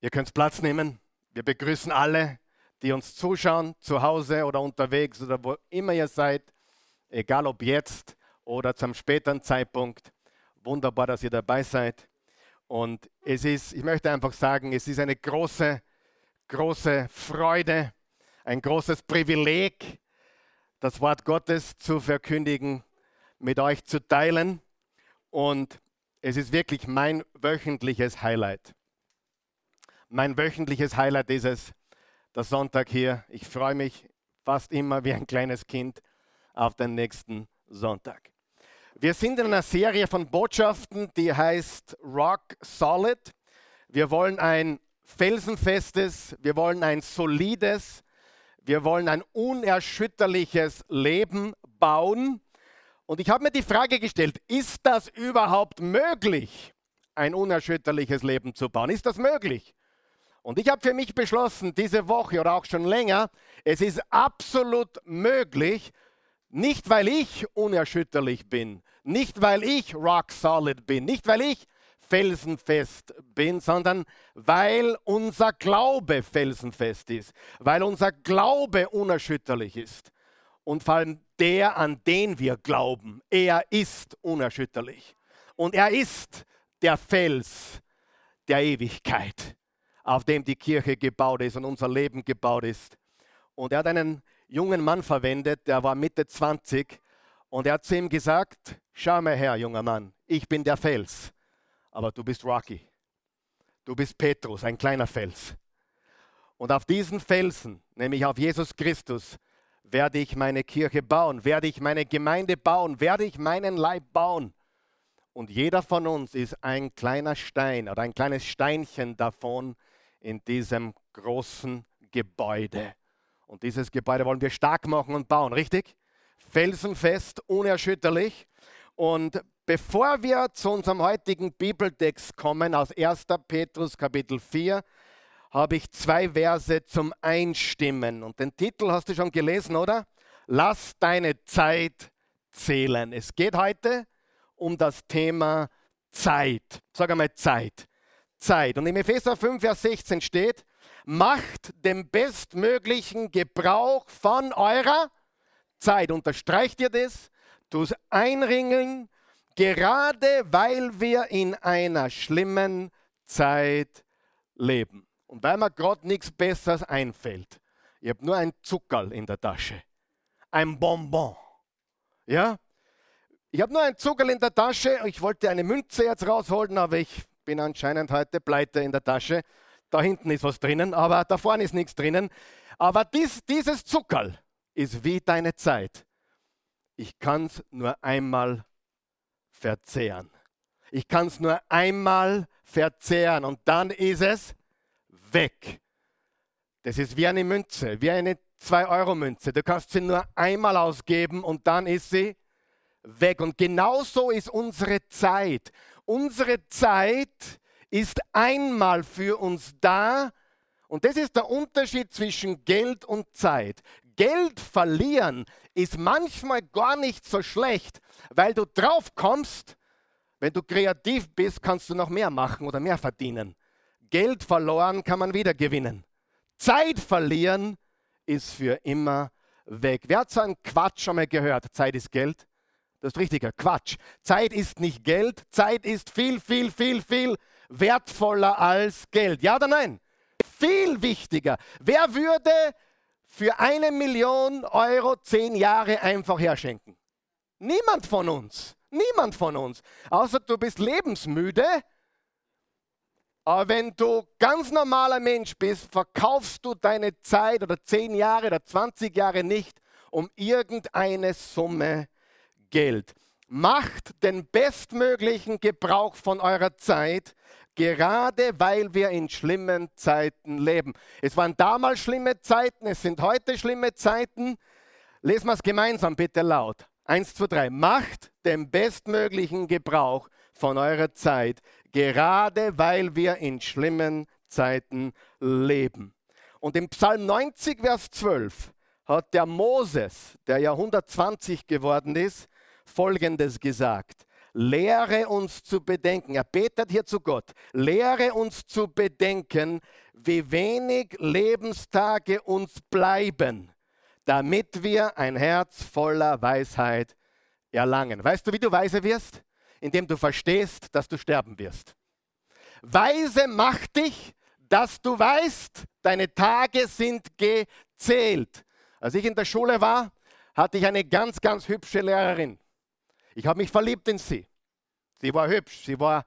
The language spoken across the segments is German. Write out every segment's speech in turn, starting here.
Ihr könnt Platz nehmen. Wir begrüßen alle, die uns zuschauen, zu Hause oder unterwegs oder wo immer ihr seid, egal ob jetzt oder zum späteren Zeitpunkt. Wunderbar, dass ihr dabei seid. Und es ist, ich möchte einfach sagen, es ist eine große, große Freude, ein großes Privileg, das Wort Gottes zu verkündigen, mit euch zu teilen. Und es ist wirklich mein wöchentliches Highlight. Mein wöchentliches Highlight ist es, der Sonntag hier. Ich freue mich fast immer wie ein kleines Kind auf den nächsten Sonntag. Wir sind in einer Serie von Botschaften, die heißt Rock Solid. Wir wollen ein felsenfestes, wir wollen ein solides, wir wollen ein unerschütterliches Leben bauen. Und ich habe mir die Frage gestellt, ist das überhaupt möglich, ein unerschütterliches Leben zu bauen? Ist das möglich? Und ich habe für mich beschlossen, diese Woche oder auch schon länger, es ist absolut möglich, nicht weil ich unerschütterlich bin, nicht weil ich rock solid bin, nicht weil ich felsenfest bin, sondern weil unser Glaube felsenfest ist, weil unser Glaube unerschütterlich ist. Und vor allem der, an den wir glauben, er ist unerschütterlich. Und er ist der Fels der Ewigkeit auf dem die Kirche gebaut ist und unser Leben gebaut ist. Und er hat einen jungen Mann verwendet, der war Mitte 20 und er hat zu ihm gesagt, schau mal her, junger Mann, ich bin der Fels, aber du bist Rocky. Du bist Petrus, ein kleiner Fels. Und auf diesen Felsen, nämlich auf Jesus Christus, werde ich meine Kirche bauen, werde ich meine Gemeinde bauen, werde ich meinen Leib bauen. Und jeder von uns ist ein kleiner Stein oder ein kleines Steinchen davon, in diesem großen Gebäude. Und dieses Gebäude wollen wir stark machen und bauen, richtig? Felsenfest, unerschütterlich. Und bevor wir zu unserem heutigen Bibeltext kommen, aus 1. Petrus Kapitel 4, habe ich zwei Verse zum Einstimmen. Und den Titel hast du schon gelesen, oder? Lass deine Zeit zählen. Es geht heute um das Thema Zeit. Sag einmal Zeit. Zeit. Und im Epheser 5, Vers 16 steht, macht den bestmöglichen Gebrauch von eurer Zeit. Unterstreicht ihr das? Tut einringen, gerade weil wir in einer schlimmen Zeit leben. Und weil mir gerade nichts Besseres einfällt. Ich habe nur ein Zuckerl in der Tasche. Ein Bonbon. Ja? Ich habe nur ein Zuckerl in der Tasche. Ich wollte eine Münze jetzt rausholen, aber ich bin anscheinend heute pleite in der Tasche. Da hinten ist was drinnen, aber da vorne ist nichts drinnen. Aber dies, dieses Zuckerl ist wie deine Zeit. Ich kann es nur einmal verzehren. Ich kann es nur einmal verzehren und dann ist es weg. Das ist wie eine Münze, wie eine 2-Euro-Münze. Du kannst sie nur einmal ausgeben und dann ist sie weg. Und genauso ist unsere Zeit. Unsere Zeit ist einmal für uns da und das ist der Unterschied zwischen Geld und Zeit. Geld verlieren ist manchmal gar nicht so schlecht, weil du drauf kommst, wenn du kreativ bist, kannst du noch mehr machen oder mehr verdienen. Geld verloren kann man wieder gewinnen. Zeit verlieren ist für immer weg. Wer hat so einen Quatsch schon mal gehört? Zeit ist Geld. Das ist richtiger Quatsch. Zeit ist nicht Geld. Zeit ist viel, viel, viel, viel wertvoller als Geld. Ja oder nein? Viel wichtiger. Wer würde für eine Million Euro zehn Jahre einfach herschenken? Niemand von uns. Niemand von uns. Außer du bist lebensmüde. Aber wenn du ganz normaler Mensch bist, verkaufst du deine Zeit oder zehn Jahre oder 20 Jahre nicht um irgendeine Summe Geld. Macht den bestmöglichen Gebrauch von eurer Zeit, gerade weil wir in schlimmen Zeiten leben. Es waren damals schlimme Zeiten, es sind heute schlimme Zeiten. Lesen wir es gemeinsam bitte laut. Eins, zwei, drei. Macht den bestmöglichen Gebrauch von eurer Zeit, gerade weil wir in schlimmen Zeiten leben. Und im Psalm 90, Vers 12 hat der Moses, der ja 120 geworden ist, Folgendes gesagt. lehre uns zu bedenken. Er betet hier zu Gott. Lehre uns zu bedenken, wie wenig Lebenstage uns bleiben, damit wir ein Herz voller Weisheit erlangen. Weißt du, wie du weise wirst? Indem du verstehst, dass du sterben wirst. Weise macht dich, dass du weißt, deine Tage sind gezählt. Als ich in der Schule war, hatte ich eine ganz, ganz hübsche Lehrerin. Ich habe mich verliebt in sie. Sie war hübsch, sie war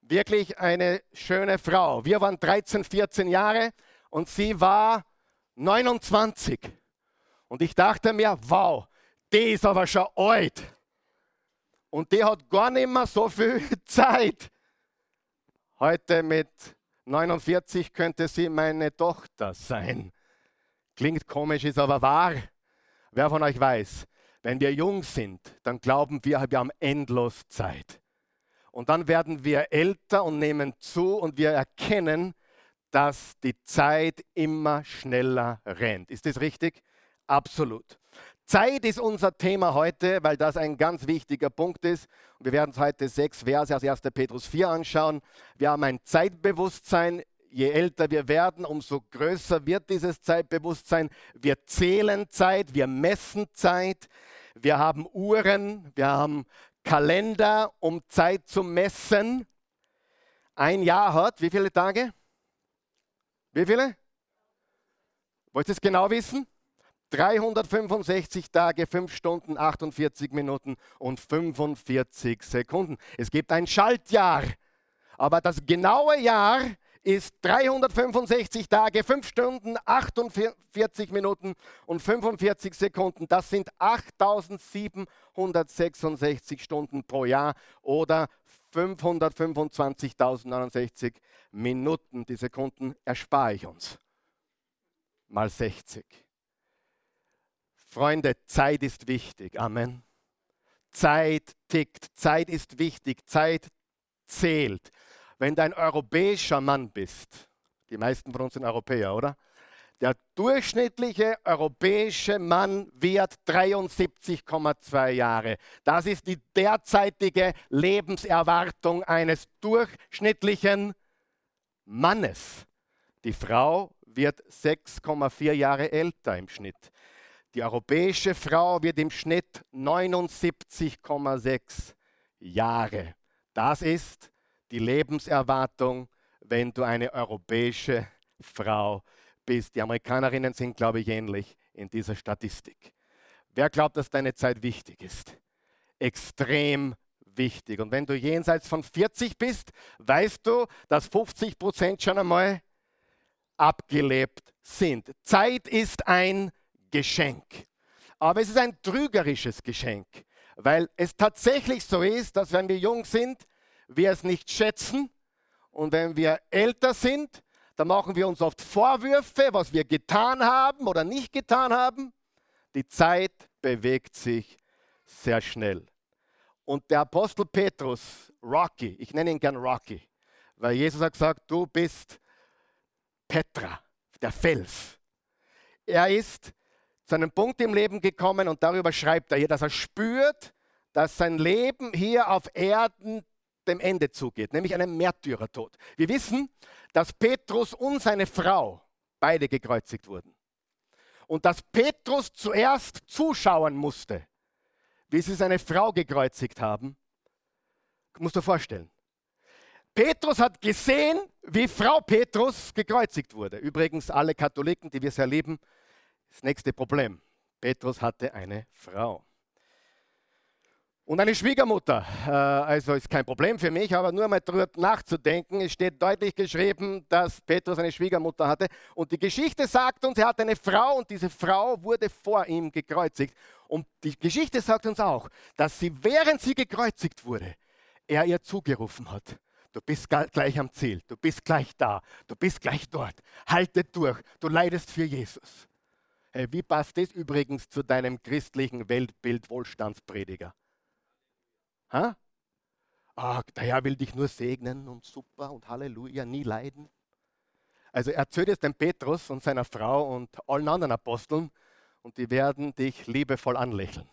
wirklich eine schöne Frau. Wir waren 13, 14 Jahre und sie war 29. Und ich dachte mir, wow, die ist aber schon alt. Und die hat gar nicht mehr so viel Zeit. Heute mit 49 könnte sie meine Tochter sein. Klingt komisch, ist aber wahr. Wer von euch weiß, wenn wir jung sind, dann glauben wir, wir haben endlos Zeit. Und dann werden wir älter und nehmen zu und wir erkennen, dass die Zeit immer schneller rennt. Ist das richtig? Absolut. Zeit ist unser Thema heute, weil das ein ganz wichtiger Punkt ist. Wir werden uns heute sechs Verse aus 1. Petrus 4 anschauen. Wir haben ein Zeitbewusstsein. Je älter wir werden, umso größer wird dieses Zeitbewusstsein. Wir zählen Zeit, wir messen Zeit, wir haben Uhren, wir haben Kalender, um Zeit zu messen. Ein Jahr hat wie viele Tage? Wie viele? Wollt ihr es genau wissen? 365 Tage, 5 Stunden, 48 Minuten und 45 Sekunden. Es gibt ein Schaltjahr, aber das genaue Jahr ist 365 Tage, 5 Stunden, 48 Minuten und 45 Sekunden. Das sind 8766 Stunden pro Jahr oder 525.069 Minuten. Die Sekunden erspare ich uns. Mal 60. Freunde, Zeit ist wichtig. Amen. Zeit tickt, Zeit ist wichtig, Zeit zählt. Wenn du ein europäischer Mann bist, die meisten von uns sind Europäer, oder? Der durchschnittliche europäische Mann wird 73,2 Jahre. Das ist die derzeitige Lebenserwartung eines durchschnittlichen Mannes. Die Frau wird 6,4 Jahre älter im Schnitt. Die europäische Frau wird im Schnitt 79,6 Jahre. Das ist die Lebenserwartung, wenn du eine europäische Frau bist. Die Amerikanerinnen sind, glaube ich, ähnlich in dieser Statistik. Wer glaubt, dass deine Zeit wichtig ist? Extrem wichtig. Und wenn du jenseits von 40 bist, weißt du, dass 50 Prozent schon einmal abgelebt sind. Zeit ist ein Geschenk. Aber es ist ein trügerisches Geschenk, weil es tatsächlich so ist, dass wenn wir jung sind, wir es nicht schätzen und wenn wir älter sind, dann machen wir uns oft Vorwürfe, was wir getan haben oder nicht getan haben. Die Zeit bewegt sich sehr schnell. Und der Apostel Petrus, Rocky, ich nenne ihn gern Rocky, weil Jesus hat gesagt, du bist Petra, der Fels. Er ist zu einem Punkt im Leben gekommen und darüber schreibt er hier, dass er spürt, dass sein Leben hier auf Erden dem Ende zugeht, nämlich einem Märtyrertod. Wir wissen, dass Petrus und seine Frau beide gekreuzigt wurden. Und dass Petrus zuerst zuschauen musste, wie sie seine Frau gekreuzigt haben, musst du vorstellen. Petrus hat gesehen, wie Frau Petrus gekreuzigt wurde. Übrigens, alle Katholiken, die wir sehr lieben, das nächste Problem. Petrus hatte eine Frau. Und eine Schwiegermutter. Äh, also ist kein Problem für mich, aber nur mal darüber nachzudenken. Es steht deutlich geschrieben, dass Petrus eine Schwiegermutter hatte. Und die Geschichte sagt uns, er hatte eine Frau und diese Frau wurde vor ihm gekreuzigt. Und die Geschichte sagt uns auch, dass sie, während sie gekreuzigt wurde, er ihr zugerufen hat. Du bist gleich am Ziel, du bist gleich da, du bist gleich dort. Halte durch, du leidest für Jesus. Wie passt das übrigens zu deinem christlichen Weltbild Wohlstandsprediger? Ha? Ah, der Herr will dich nur segnen und super und Halleluja, nie leiden. Also erzählt es dem Petrus und seiner Frau und allen anderen Aposteln und die werden dich liebevoll anlächeln.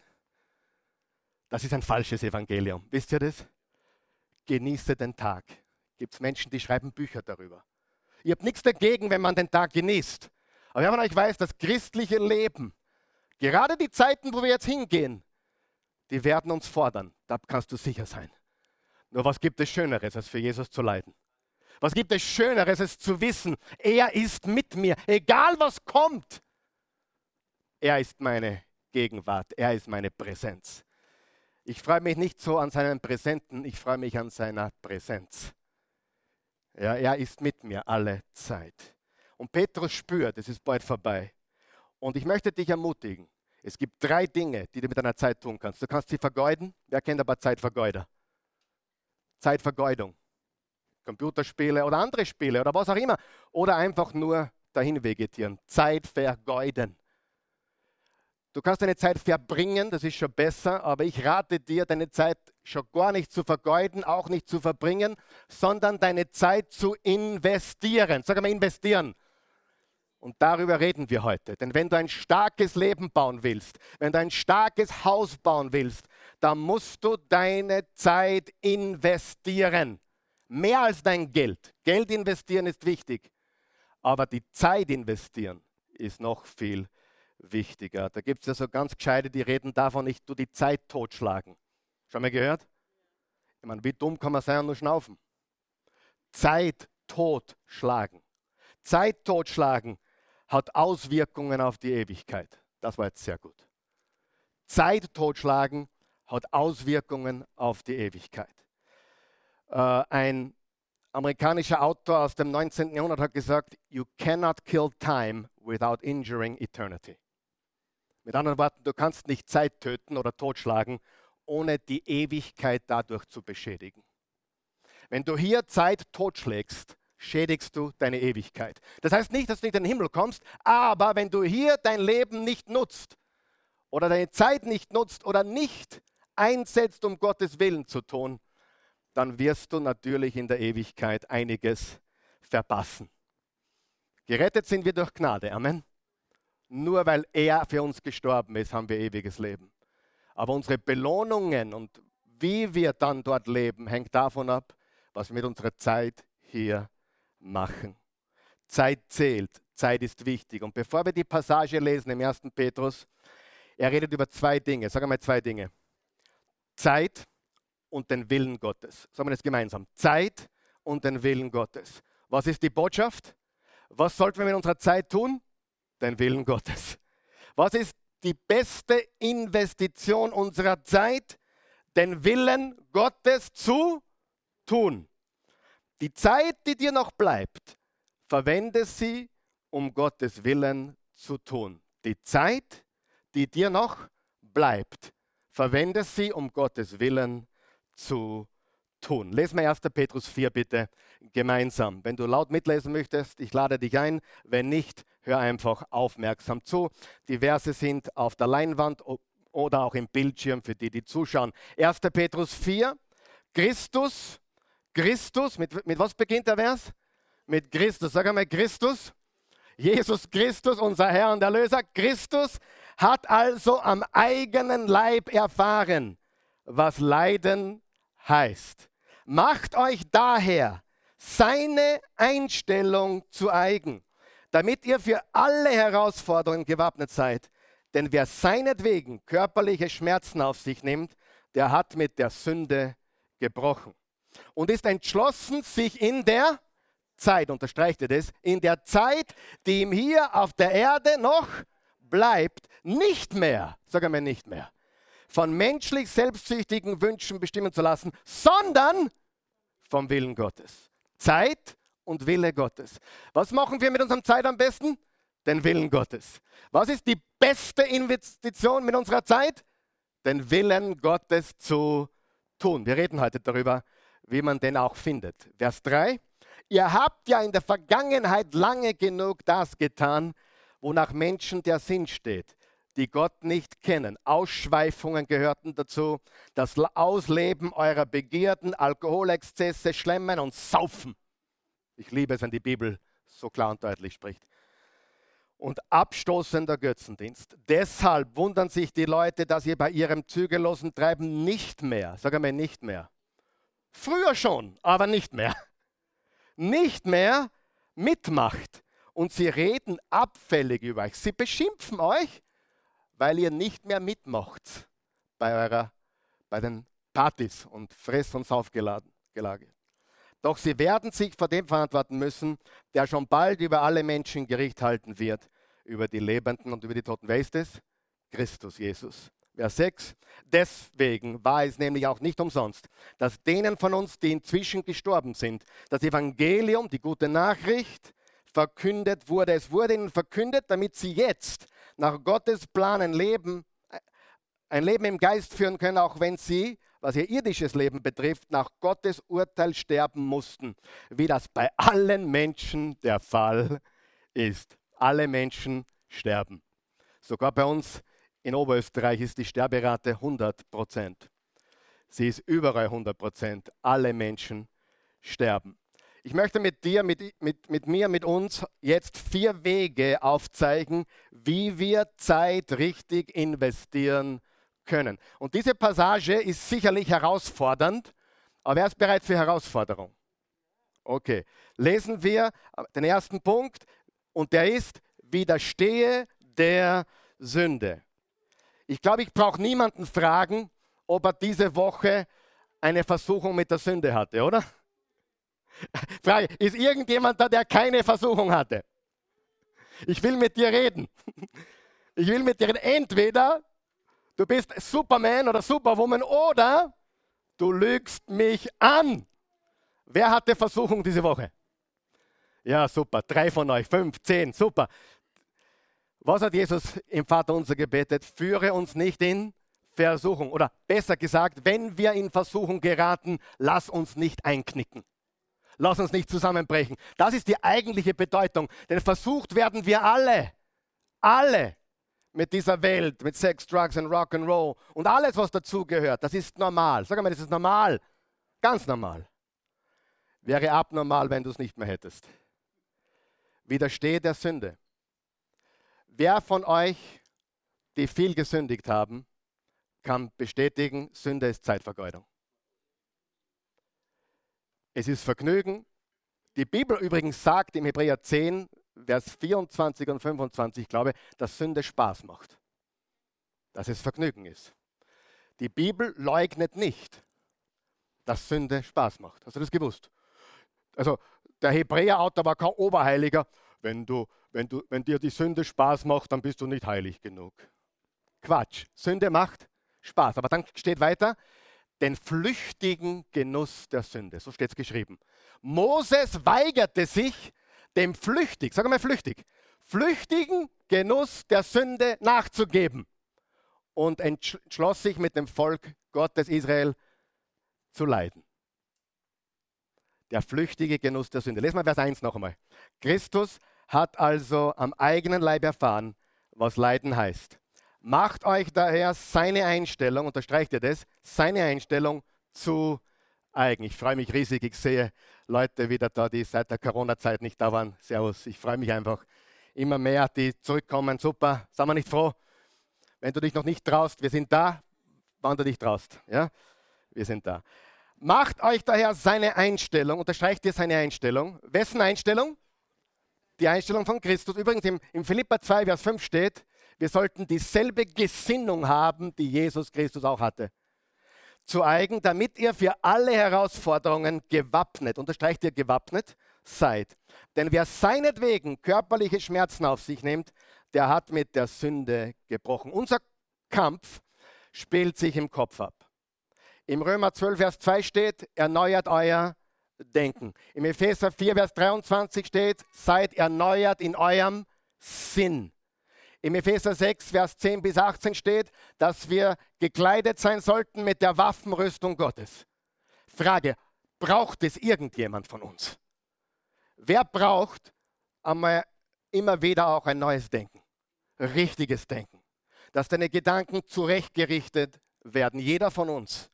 Das ist ein falsches Evangelium. Wisst ihr das? genieße den Tag. Gibt es Menschen, die schreiben Bücher darüber. Ihr habt nichts dagegen, wenn man den Tag genießt. Aber wenn man euch weiß, das christliche Leben, gerade die Zeiten, wo wir jetzt hingehen, die werden uns fordern. Da kannst du sicher sein. Nur was gibt es Schöneres, als für Jesus zu leiden? Was gibt es Schöneres, als zu wissen, er ist mit mir, egal was kommt. Er ist meine Gegenwart, er ist meine Präsenz. Ich freue mich nicht so an seinen Präsenten, ich freue mich an seiner Präsenz. Ja, er ist mit mir alle Zeit. Und Petrus spürt, es ist bald vorbei. Und ich möchte dich ermutigen, es gibt drei Dinge, die du mit deiner Zeit tun kannst. Du kannst sie vergeuden. Wer kennt aber Zeitvergeuder? Zeitvergeudung. Computerspiele oder andere Spiele oder was auch immer. Oder einfach nur dahin vegetieren. Zeit vergeuden. Du kannst deine Zeit verbringen, das ist schon besser, aber ich rate dir, deine Zeit schon gar nicht zu vergeuden, auch nicht zu verbringen, sondern deine Zeit zu investieren. Sag mal, investieren. Und darüber reden wir heute. Denn wenn du ein starkes Leben bauen willst, wenn du ein starkes Haus bauen willst, dann musst du deine Zeit investieren. Mehr als dein Geld. Geld investieren ist wichtig, aber die Zeit investieren ist noch viel wichtiger. Da gibt es ja so ganz gescheite, die reden davon, nicht du die Zeit totschlagen. Schon mal gehört? Ich meine, wie dumm kann man sein und nur schnaufen? Zeit totschlagen. Zeit totschlagen hat Auswirkungen auf die Ewigkeit. Das war jetzt sehr gut. Zeit totschlagen hat Auswirkungen auf die Ewigkeit. Äh, ein amerikanischer Autor aus dem 19. Jahrhundert hat gesagt, You cannot kill time without injuring eternity. Mit anderen Worten, du kannst nicht Zeit töten oder totschlagen, ohne die Ewigkeit dadurch zu beschädigen. Wenn du hier Zeit totschlägst, schädigst du deine Ewigkeit. Das heißt nicht, dass du nicht in den Himmel kommst, aber wenn du hier dein Leben nicht nutzt oder deine Zeit nicht nutzt oder nicht einsetzt, um Gottes Willen zu tun, dann wirst du natürlich in der Ewigkeit einiges verpassen. Gerettet sind wir durch Gnade. Amen. Nur weil er für uns gestorben ist, haben wir ewiges Leben. Aber unsere Belohnungen und wie wir dann dort leben, hängt davon ab, was wir mit unserer Zeit hier machen. Zeit zählt, Zeit ist wichtig. Und bevor wir die Passage lesen im 1. Petrus, er redet über zwei Dinge. Sagen wir zwei Dinge. Zeit und den Willen Gottes. Sagen wir das gemeinsam. Zeit und den Willen Gottes. Was ist die Botschaft? Was sollten wir mit unserer Zeit tun? Den Willen Gottes. Was ist die beste Investition unserer Zeit? Den Willen Gottes zu tun. Die Zeit, die dir noch bleibt, verwende sie, um Gottes Willen zu tun. Die Zeit, die dir noch bleibt, verwende sie, um Gottes Willen zu tun. Lesen wir 1. Petrus 4 bitte gemeinsam. Wenn du laut mitlesen möchtest, ich lade dich ein. Wenn nicht, hör einfach aufmerksam zu. Die Verse sind auf der Leinwand oder auch im Bildschirm für die, die zuschauen. 1. Petrus 4, Christus Christus, mit, mit was beginnt der Vers? Mit Christus. Sag einmal Christus. Jesus Christus, unser Herr und Erlöser. Christus hat also am eigenen Leib erfahren, was Leiden heißt. Macht euch daher seine Einstellung zu eigen, damit ihr für alle Herausforderungen gewappnet seid. Denn wer seinetwegen körperliche Schmerzen auf sich nimmt, der hat mit der Sünde gebrochen und ist entschlossen, sich in der Zeit, unterstreicht er das, in der Zeit, die ihm hier auf der Erde noch bleibt, nicht mehr, sagen wir nicht mehr, von menschlich selbstsüchtigen Wünschen bestimmen zu lassen, sondern vom Willen Gottes. Zeit und Wille Gottes. Was machen wir mit unserer Zeit am besten? Den Willen Gottes. Was ist die beste Investition mit unserer Zeit? Den Willen Gottes zu tun. Wir reden heute darüber, wie man den auch findet. Vers 3. Ihr habt ja in der Vergangenheit lange genug das getan, wonach Menschen der Sinn steht, die Gott nicht kennen. Ausschweifungen gehörten dazu, das Ausleben eurer Begierden, Alkoholexzesse, Schlemmen und Saufen. Ich liebe es, wenn die Bibel so klar und deutlich spricht. Und abstoßender Götzendienst. Deshalb wundern sich die Leute, dass ihr bei ihrem zügellosen Treiben nicht mehr, sag einmal nicht mehr, früher schon, aber nicht mehr, nicht mehr mitmacht. Und sie reden abfällig über euch. Sie beschimpfen euch, weil ihr nicht mehr mitmacht bei, eurer, bei den Partys und Fress- und Saufgelage. Doch sie werden sich vor dem verantworten müssen, der schon bald über alle Menschen Gericht halten wird, über die Lebenden und über die Toten. Wer ist es? Christus Jesus. Vers 6. Deswegen war es nämlich auch nicht umsonst, dass denen von uns, die inzwischen gestorben sind, das Evangelium, die gute Nachricht, verkündet wurde. Es wurde ihnen verkündet, damit sie jetzt nach Gottes Plan ein Leben, ein Leben im Geist führen können, auch wenn sie, was ihr irdisches Leben betrifft, nach Gottes Urteil sterben mussten, wie das bei allen Menschen der Fall ist. Alle Menschen sterben. Sogar bei uns in Oberösterreich ist die Sterberate 100 Prozent. Sie ist überall 100 Prozent. Alle Menschen sterben. Ich möchte mit dir, mit, mit, mit mir, mit uns jetzt vier Wege aufzeigen, wie wir Zeit richtig investieren können. Und diese Passage ist sicherlich herausfordernd, aber wer ist bereit für Herausforderung? Okay, lesen wir den ersten Punkt und der ist, widerstehe der Sünde. Ich glaube, ich brauche niemanden fragen, ob er diese Woche eine Versuchung mit der Sünde hatte, oder? Frage, ist irgendjemand da, der keine Versuchung hatte? Ich will mit dir reden. Ich will mit dir reden. Entweder du bist Superman oder Superwoman oder du lügst mich an. Wer hatte Versuchung diese Woche? Ja, super. Drei von euch, fünf, zehn, super. Was hat Jesus im Vater unser gebetet? Führe uns nicht in Versuchung. Oder besser gesagt, wenn wir in Versuchung geraten, lass uns nicht einknicken. Lass uns nicht zusammenbrechen. Das ist die eigentliche Bedeutung. Denn versucht werden wir alle. Alle mit dieser Welt, mit Sex, Drugs und Rock'n'Roll und alles, was dazugehört. Das ist normal. Sag mal, das ist normal. Ganz normal. Wäre abnormal, wenn du es nicht mehr hättest. Widerstehe der Sünde. Wer von euch, die viel gesündigt haben, kann bestätigen, Sünde ist Zeitvergeudung. Es ist Vergnügen. Die Bibel übrigens sagt im Hebräer 10, Vers 24 und 25, glaube, dass Sünde Spaß macht. Dass es Vergnügen ist. Die Bibel leugnet nicht, dass Sünde Spaß macht. Hast du das gewusst? Also der Hebräer-Autor war kein Oberheiliger. Wenn du wenn, du, wenn dir die Sünde Spaß macht, dann bist du nicht heilig genug. Quatsch. Sünde macht Spaß. Aber dann steht weiter, den flüchtigen Genuss der Sünde. So steht es geschrieben. Moses weigerte sich, dem flüchtig, sag mal flüchtig, flüchtigen Genuss der Sünde nachzugeben und entschloss sich mit dem Volk Gottes Israel zu leiden. Der flüchtige Genuss der Sünde. Lesen wir Vers 1 noch einmal. Christus hat also am eigenen Leib erfahren, was Leiden heißt. Macht euch daher seine Einstellung, unterstreicht ihr das, seine Einstellung zu eigen. Ich freue mich riesig, ich sehe Leute wieder da, die seit der Corona-Zeit nicht da waren. Servus, ich freue mich einfach. Immer mehr, die zurückkommen. Super, sind wir nicht froh? Wenn du dich noch nicht traust, wir sind da, wann du dich traust. Ja? Wir sind da. Macht euch daher seine Einstellung, unterstreicht ihr seine Einstellung. Wessen Einstellung? Die Einstellung von Christus. Übrigens im, im Philippa 2, Vers 5 steht, wir sollten dieselbe Gesinnung haben, die Jesus Christus auch hatte. Zu eigen, damit ihr für alle Herausforderungen gewappnet, unterstreicht ihr gewappnet, seid. Denn wer seinetwegen körperliche Schmerzen auf sich nimmt, der hat mit der Sünde gebrochen. Unser Kampf spielt sich im Kopf ab. Im Römer 12, Vers 2 steht, erneuert euer denken. Im Epheser 4, Vers 23 steht, seid erneuert in eurem Sinn. Im Epheser 6, Vers 10 bis 18 steht, dass wir gekleidet sein sollten mit der Waffenrüstung Gottes. Frage, braucht es irgendjemand von uns? Wer braucht einmal immer wieder auch ein neues Denken? Richtiges Denken. Dass deine Gedanken zurechtgerichtet werden. Jeder von uns.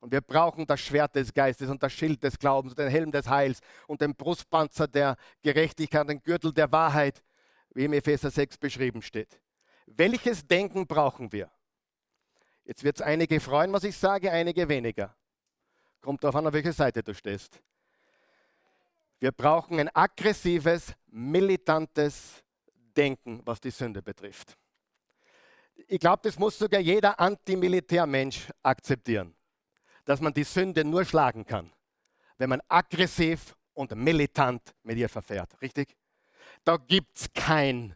Und wir brauchen das Schwert des Geistes und das Schild des Glaubens und den Helm des Heils und den Brustpanzer der Gerechtigkeit, den Gürtel der Wahrheit, wie im Epheser 6 beschrieben steht. Welches Denken brauchen wir? Jetzt wird es einige freuen, was ich sage, einige weniger. Kommt darauf an, auf welche Seite du stehst. Wir brauchen ein aggressives, militantes Denken, was die Sünde betrifft. Ich glaube, das muss sogar jeder Antimilitärmensch akzeptieren, dass man die Sünde nur schlagen kann, wenn man aggressiv und militant mit ihr verfährt. Richtig? Da gibt es kein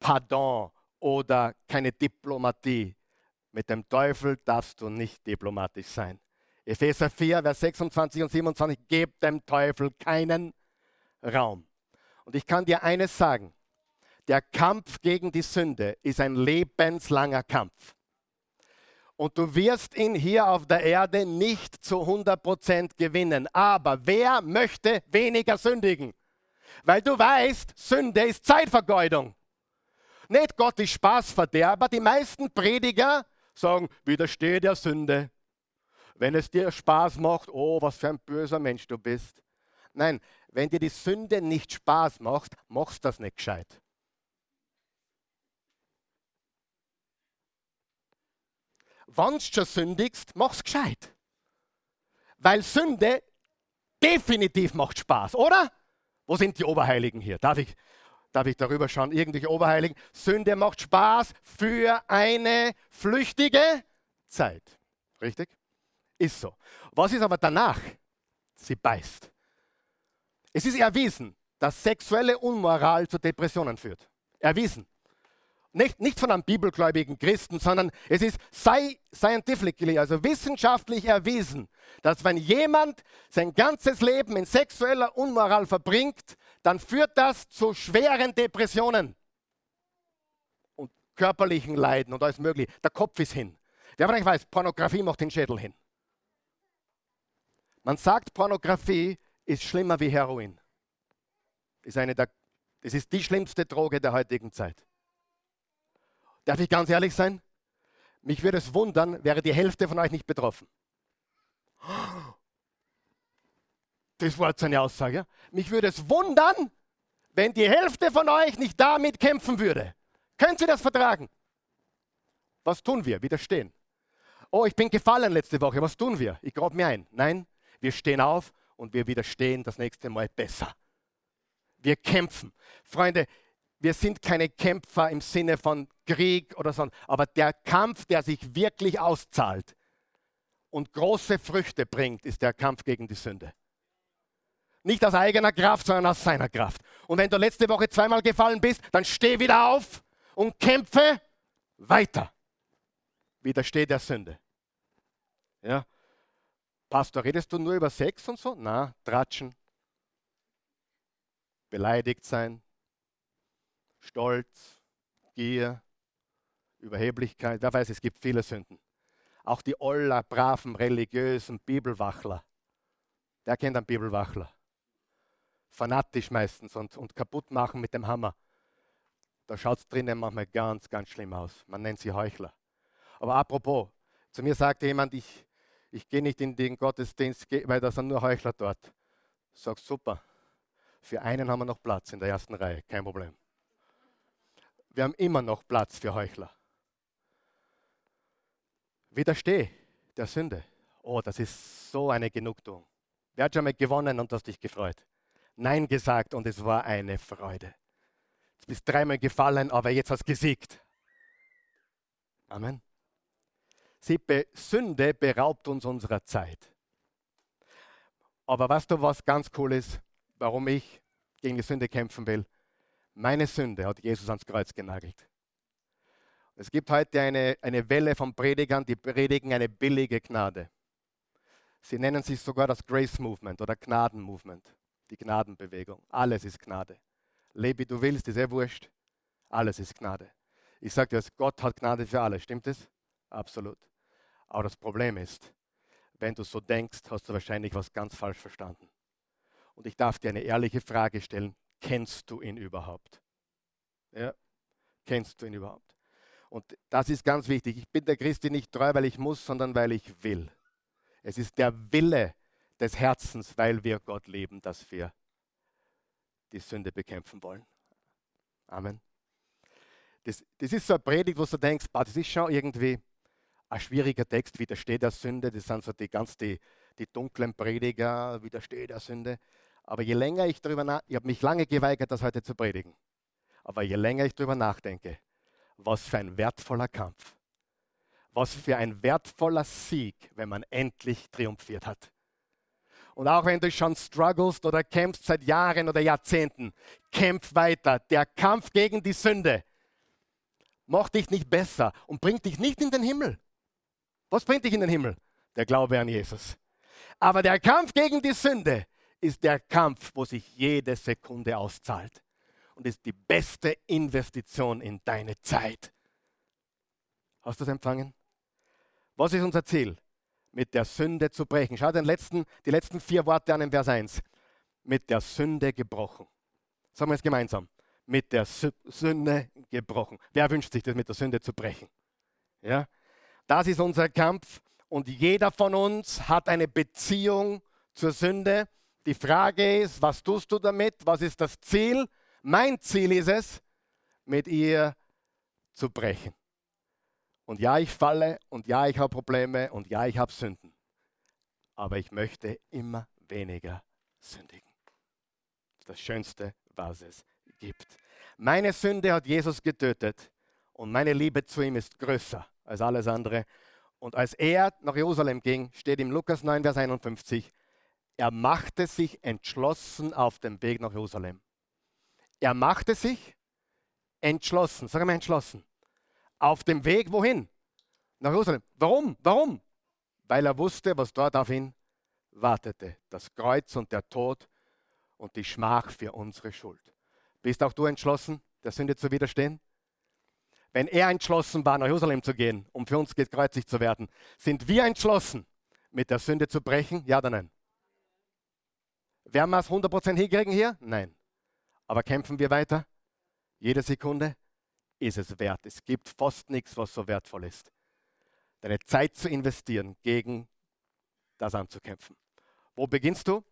Pardon oder keine Diplomatie. Mit dem Teufel darfst du nicht diplomatisch sein. Epheser 4, Vers 26 und 27, gebt dem Teufel keinen Raum. Und ich kann dir eines sagen, der Kampf gegen die Sünde ist ein lebenslanger Kampf. Und du wirst ihn hier auf der Erde nicht zu 100% gewinnen. Aber wer möchte weniger sündigen? Weil du weißt, Sünde ist Zeitvergeudung. Nicht Gott ist Spaßverderber. Die meisten Prediger sagen, widerstehe der Sünde. Wenn es dir Spaß macht, oh, was für ein böser Mensch du bist. Nein, wenn dir die Sünde nicht Spaß macht, machst du das nicht gescheit. Wenn du schon sündigst, mach's gescheit. Weil Sünde definitiv macht Spaß, oder? Wo sind die Oberheiligen hier? Darf ich, darf ich darüber schauen? Irgendwelche Oberheiligen? Sünde macht Spaß für eine flüchtige Zeit. Richtig? Ist so. Was ist aber danach? Sie beißt. Es ist erwiesen, dass sexuelle Unmoral zu Depressionen führt. Erwiesen. Nicht, nicht von einem bibelgläubigen Christen, sondern es ist scientifically, also wissenschaftlich erwiesen, dass wenn jemand sein ganzes Leben in sexueller Unmoral verbringt, dann führt das zu schweren Depressionen und körperlichen Leiden und alles mögliche. Der Kopf ist hin. Wer aber nicht weiß, Pornografie macht den Schädel hin. Man sagt, Pornografie ist schlimmer wie Heroin. Ist eine der, es ist die schlimmste Droge der heutigen Zeit. Darf ich ganz ehrlich sein? Mich würde es wundern, wäre die Hälfte von euch nicht betroffen. Das war jetzt eine Aussage. Mich würde es wundern, wenn die Hälfte von euch nicht damit kämpfen würde. Können Sie das vertragen? Was tun wir? Widerstehen. Oh, ich bin gefallen letzte Woche. Was tun wir? Ich grabe mir ein. Nein, wir stehen auf und wir widerstehen das nächste Mal besser. Wir kämpfen. Freunde, wir sind keine Kämpfer im Sinne von Krieg oder so, aber der Kampf, der sich wirklich auszahlt und große Früchte bringt, ist der Kampf gegen die Sünde. Nicht aus eigener Kraft, sondern aus seiner Kraft. Und wenn du letzte Woche zweimal gefallen bist, dann steh wieder auf und kämpfe weiter. Widersteh der Sünde. Ja? Pastor, redest du nur über Sex und so? Na, tratschen, beleidigt sein, Stolz, Gier, Überheblichkeit. Wer weiß, es gibt viele Sünden. Auch die Oller, braven, religiösen Bibelwachler. Der kennt einen Bibelwachler. Fanatisch meistens und, und kaputt machen mit dem Hammer. Da schaut es drinnen manchmal ganz, ganz schlimm aus. Man nennt sie Heuchler. Aber apropos, zu mir sagte jemand, ich, ich gehe nicht in den Gottesdienst, weil da sind nur Heuchler dort. Sag super. Für einen haben wir noch Platz in der ersten Reihe, kein Problem. Wir haben immer noch Platz für Heuchler. Widersteh der Sünde. Oh, das ist so eine Genugtuung. Wer hat schon mal gewonnen und hast dich gefreut? Nein gesagt und es war eine Freude. Du bist dreimal gefallen, aber jetzt hast du gesiegt. Amen. Sie Sünde beraubt uns unserer Zeit. Aber weißt du, was ganz cool ist, warum ich gegen die Sünde kämpfen will? Meine Sünde hat Jesus ans Kreuz genagelt. Es gibt heute eine, eine Welle von Predigern, die predigen eine billige Gnade. Sie nennen sich sogar das Grace Movement oder Gnaden Movement, die Gnadenbewegung. Alles ist Gnade. Lebe wie du willst, ist eh wurscht. Alles ist Gnade. Ich sage dir, Gott hat Gnade für alle. Stimmt es? Absolut. Aber das Problem ist, wenn du so denkst, hast du wahrscheinlich was ganz falsch verstanden. Und ich darf dir eine ehrliche Frage stellen. Kennst du ihn überhaupt? Ja, kennst du ihn überhaupt? Und das ist ganz wichtig. Ich bin der Christi nicht treu, weil ich muss, sondern weil ich will. Es ist der Wille des Herzens, weil wir Gott lieben, dass wir die Sünde bekämpfen wollen. Amen. Das, das ist so eine Predigt, wo du denkst, bah, das ist schon irgendwie, ein schwieriger Text, widersteht der Sünde, das sind so die ganz die, die dunklen Prediger, widerstehe der Sünde. Aber je länger ich darüber nachdenke, ich habe mich lange geweigert, das heute zu predigen. Aber je länger ich darüber nachdenke, was für ein wertvoller Kampf, was für ein wertvoller Sieg, wenn man endlich triumphiert hat. Und auch wenn du schon strugglest oder kämpfst seit Jahren oder Jahrzehnten, kämpf weiter. Der Kampf gegen die Sünde macht dich nicht besser und bringt dich nicht in den Himmel. Was bringt dich in den Himmel? Der Glaube an Jesus. Aber der Kampf gegen die Sünde ist der Kampf, wo sich jede Sekunde auszahlt und ist die beste Investition in deine Zeit. Hast du es empfangen? Was ist unser Ziel? mit der Sünde zu brechen. Schau den letzten, die letzten vier Worte an in Vers 1. Mit der Sünde gebrochen. Sagen wir es gemeinsam. Mit der Sünde gebrochen. Wer wünscht sich das, mit der Sünde zu brechen? Ja? Das ist unser Kampf und jeder von uns hat eine Beziehung zur Sünde. Die Frage ist, was tust du damit? Was ist das Ziel? Mein Ziel ist es, mit ihr zu brechen. Und ja, ich falle und ja, ich habe Probleme und ja, ich habe Sünden. Aber ich möchte immer weniger sündigen. Das ist das Schönste, was es gibt. Meine Sünde hat Jesus getötet und meine Liebe zu ihm ist größer als alles andere. Und als er nach Jerusalem ging, steht im Lukas 9, Vers 51, er machte sich entschlossen auf dem Weg nach Jerusalem. Er machte sich entschlossen, sag mal entschlossen, auf dem Weg wohin? Nach Jerusalem. Warum? Warum? Weil er wusste, was dort auf ihn wartete. Das Kreuz und der Tod und die Schmach für unsere Schuld. Bist auch du entschlossen, der Sünde zu widerstehen? Wenn er entschlossen war, nach Jerusalem zu gehen, um für uns gekreuzigt zu werden, sind wir entschlossen, mit der Sünde zu brechen? Ja oder nein? Werden wir es 100% hinkriegen hier? Nein. Aber kämpfen wir weiter? Jede Sekunde? ist es wert. Es gibt fast nichts, was so wertvoll ist. Deine Zeit zu investieren, gegen das anzukämpfen. Wo beginnst du?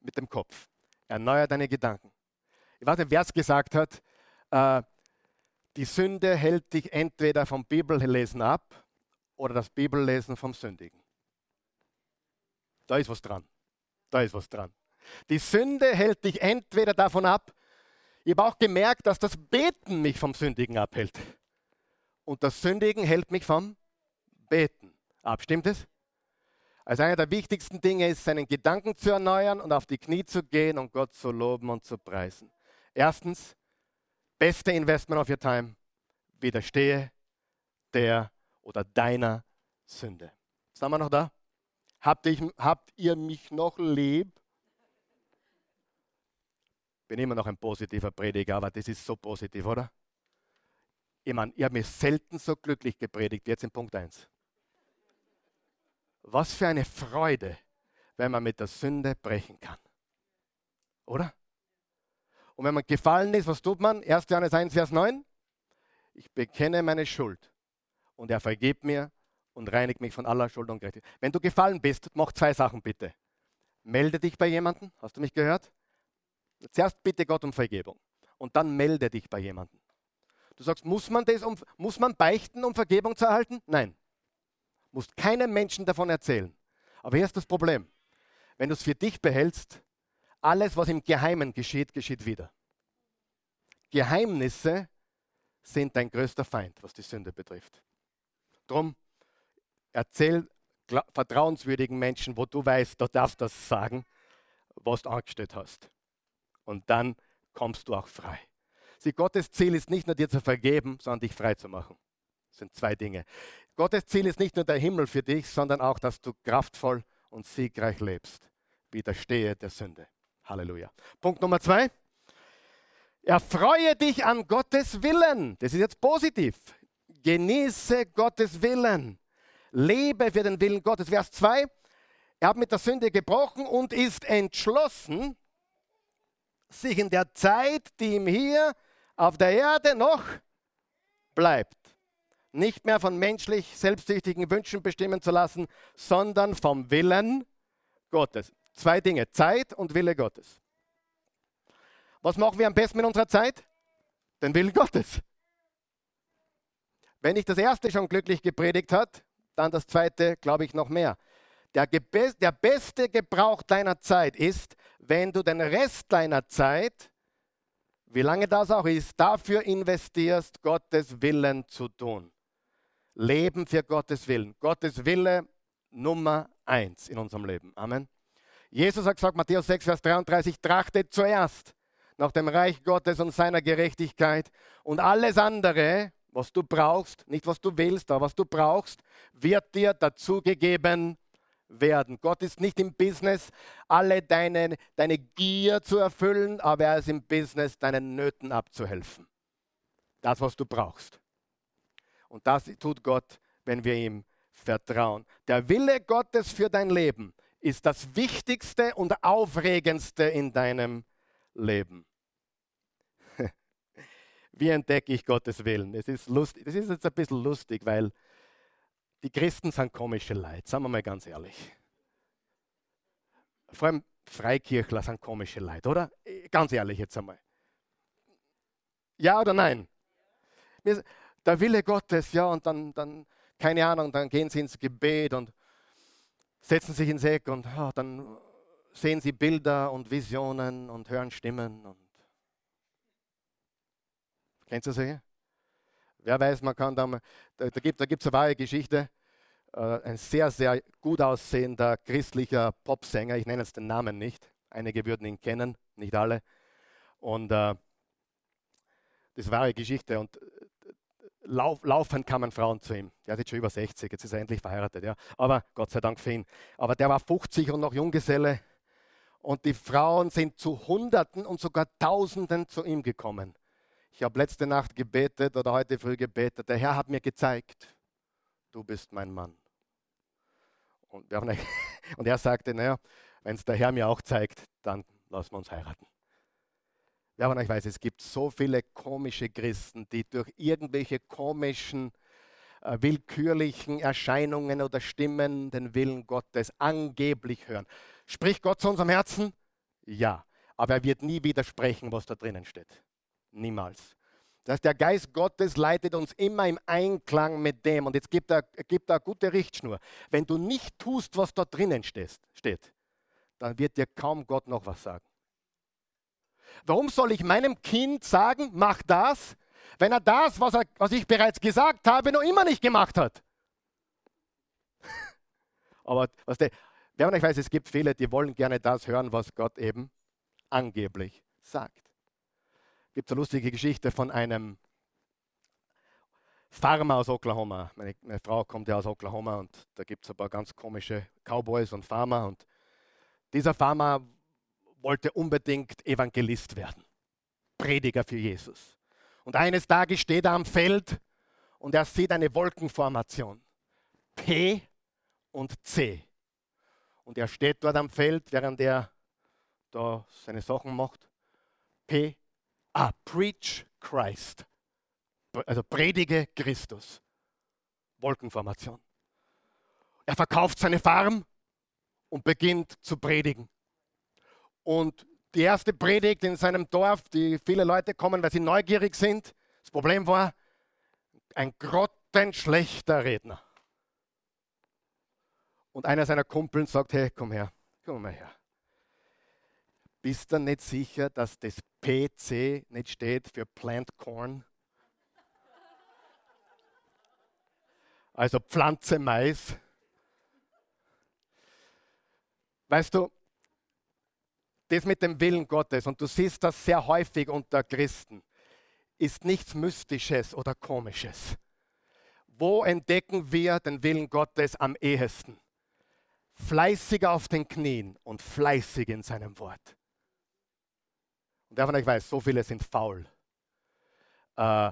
Mit dem Kopf. Erneuer deine Gedanken. Ich weiß nicht, wer es gesagt hat. Äh, die Sünde hält dich entweder vom Bibellesen ab oder das Bibellesen vom Sündigen. Da ist was dran. Da ist was dran. Die Sünde hält dich entweder davon ab, ich habe auch gemerkt, dass das Beten mich vom Sündigen abhält. Und das Sündigen hält mich vom Beten ab. Stimmt es? Also einer der wichtigsten Dinge ist, seinen Gedanken zu erneuern und auf die Knie zu gehen und Gott zu loben und zu preisen. Erstens, beste Investment of your time, widerstehe der oder deiner Sünde. Sind wir noch da? Habt, ihr mich noch lieb? Bin immer noch ein positiver Prediger, aber das ist so positiv, oder? Ich meine, ich habe mich selten so glücklich gepredigt wie jetzt in Punkt 1. Was für eine Freude, wenn man mit der Sünde brechen kann. Oder? Und wenn man gefallen ist, was tut man? 1. Johannes 1, Vers 9. Ich bekenne meine Schuld und er vergibt mir und reinigt mich von aller Schuld und Gerechtigkeit. Wenn du gefallen bist, mach zwei Sachen bitte. Melde dich bei jemandem. Hast du mich gehört? Zuerst bitte Gott um Vergebung und dann melde dich bei jemandem. Du sagst, muss man das, um, muss man beichten, um Vergebung zu erhalten? Nein. Du musst keinem Menschen davon erzählen. Aber hier ist das Problem. Wenn du es für dich behältst, alles, was im Geheimen geschieht, geschieht wieder. Geheimnisse sind dein größter Feind, was die Sünde betrifft. Drum erzähl vertrauenswürdigen Menschen, wo du weißt, du darfst das sagen, was du angestellt hast und dann kommst du auch frei. Sieh, Gottes Ziel ist nicht nur dir zu vergeben, sondern dich frei zu machen. Das sind zwei Dinge. Gottes Ziel ist nicht nur der Himmel für dich, sondern auch, dass du kraftvoll und siegreich lebst. Widerstehe der Sünde. Halleluja. Punkt Nummer zwei. Erfreue dich an Gottes Willen. Das ist jetzt positiv. Genieße Gottes Willen. Lebe für den Willen Gottes. Vers 2. Er hat mit der Sünde gebrochen und ist entschlossen, sich in der Zeit, die ihm hier auf der Erde noch bleibt, nicht mehr von menschlich selbstsüchtigen Wünschen bestimmen zu lassen, sondern vom Willen Gottes. Zwei Dinge, Zeit und Wille Gottes. Was machen wir am besten mit unserer Zeit? Den Willen Gottes. Wenn ich das erste schon glücklich gepredigt hat, dann das zweite, glaube ich, noch mehr. Der, der beste Gebrauch deiner Zeit ist, wenn du den Rest deiner Zeit, wie lange das auch ist, dafür investierst, Gottes Willen zu tun. Leben für Gottes Willen. Gottes Wille Nummer eins in unserem Leben. Amen. Jesus hat gesagt, Matthäus 6, Vers 33, trachtet zuerst nach dem Reich Gottes und seiner Gerechtigkeit und alles andere, was du brauchst, nicht was du willst, aber was du brauchst, wird dir dazugegeben werden. Gott ist nicht im Business, alle deine, deine Gier zu erfüllen, aber er ist im Business, deinen Nöten abzuhelfen. Das, was du brauchst. Und das tut Gott, wenn wir ihm vertrauen. Der Wille Gottes für dein Leben ist das Wichtigste und Aufregendste in deinem Leben. Wie entdecke ich Gottes Willen? Es ist lustig, das ist jetzt ein bisschen lustig, weil die Christen sind komische Leute, sagen wir mal ganz ehrlich. Vor allem Freikirchler sind komische Leute, oder? Ganz ehrlich jetzt einmal. Ja oder nein? Der Wille Gottes, ja, und dann, dann keine Ahnung, dann gehen sie ins Gebet und setzen sich ins Eck und oh, dann sehen sie Bilder und Visionen und hören Stimmen. Und Kennst du das? Wer weiß, man kann da, da, gibt es eine wahre Geschichte. Äh, ein sehr, sehr gut aussehender christlicher Popsänger, ich nenne jetzt den Namen nicht. Einige würden ihn kennen, nicht alle. Und äh, das war eine Geschichte. Und lauf, laufend kamen Frauen zu ihm. Der ist jetzt schon über 60, jetzt ist er endlich verheiratet, ja. Aber Gott sei Dank für ihn. Aber der war 50 und noch Junggeselle. Und die Frauen sind zu Hunderten und sogar Tausenden zu ihm gekommen. Ich habe letzte Nacht gebetet oder heute früh gebetet. Der Herr hat mir gezeigt, du bist mein Mann. Und, und er sagte, naja, wenn es der Herr mir auch zeigt, dann lassen wir uns heiraten. Ja, aber ich weiß, es gibt so viele komische Christen, die durch irgendwelche komischen, äh, willkürlichen Erscheinungen oder Stimmen den Willen Gottes angeblich hören. Spricht Gott zu unserem Herzen? Ja, aber er wird nie widersprechen, was da drinnen steht. Niemals. Das heißt, der Geist Gottes leitet uns immer im Einklang mit dem. Und jetzt gibt er, gibt er eine gute Richtschnur. Wenn du nicht tust, was da drinnen steht, dann wird dir kaum Gott noch was sagen. Warum soll ich meinem Kind sagen, mach das, wenn er das, was, er, was ich bereits gesagt habe, noch immer nicht gemacht hat? Aber was der, wer ich weiß, es gibt viele, die wollen gerne das hören, was Gott eben angeblich sagt. Es gibt eine lustige Geschichte von einem Farmer aus Oklahoma. Meine, meine, Frau kommt ja aus Oklahoma und da gibt es ein paar ganz komische Cowboys und Farmer. Und dieser Farmer wollte unbedingt Evangelist werden, Prediger für Jesus. Und eines Tages steht er am Feld und er sieht eine Wolkenformation. P und C. Und er steht dort am Feld, während er da seine Sachen macht. P, ah, preach Christ. Also predige Christus. Wolkenformation. Er verkauft seine Farm und beginnt zu predigen. Und die erste Predigt in seinem Dorf, die viele Leute kommen, weil sie neugierig sind. Das Problem war, ein grottenschlechter Redner. Und einer seiner Kumpeln sagt, hey, komm her, komm mal her. Bist du nicht sicher, dass das PC nicht steht für Plant Corn? Also Pflanze Mais. Weißt du, das mit dem Willen Gottes, und du siehst das sehr häufig unter Christen, ist nichts Mystisches oder Komisches. Wo entdecken wir den Willen Gottes am ehesten? Fleißig auf den Knien und fleißig in seinem Wort. Und wer von euch weiß, so viele sind faul. Äh,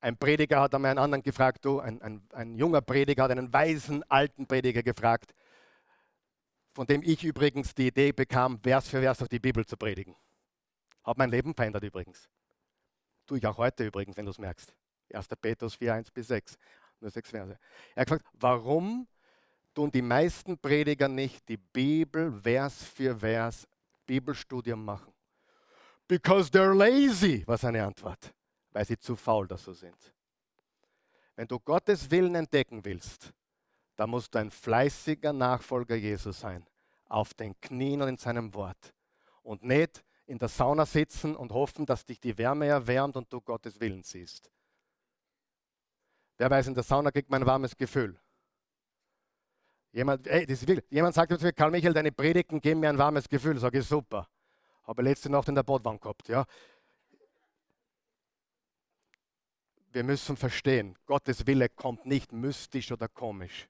ein Prediger hat einmal einen anderen gefragt, du, ein, ein, ein junger Prediger hat einen weisen alten Prediger gefragt, von dem ich übrigens die Idee bekam, Vers für Vers auf die Bibel zu predigen. Hat mein Leben verändert übrigens. Tue ich auch heute übrigens, wenn du es merkst. 1. Petrus 4, 1 bis 6. Nur sechs Verse. Er hat gesagt, warum tun die meisten Prediger nicht die Bibel Vers für Vers Bibelstudium machen? Because they're lazy, war seine Antwort. Weil sie zu faul dazu sind. Wenn du Gottes Willen entdecken willst, da musst du ein fleißiger Nachfolger Jesus sein, auf den Knien und in seinem Wort. Und nicht in der Sauna sitzen und hoffen, dass dich die Wärme erwärmt und du Gottes Willen siehst. Wer weiß, in der Sauna kriegt man ein warmes Gefühl. Jemand, ey, Jemand sagt zu mir, Karl Michael, deine Predigten geben mir ein warmes Gefühl. Sage ich, super. Habe letzte Nacht in der Bootwand gehabt. Ja. Wir müssen verstehen, Gottes Wille kommt nicht mystisch oder komisch,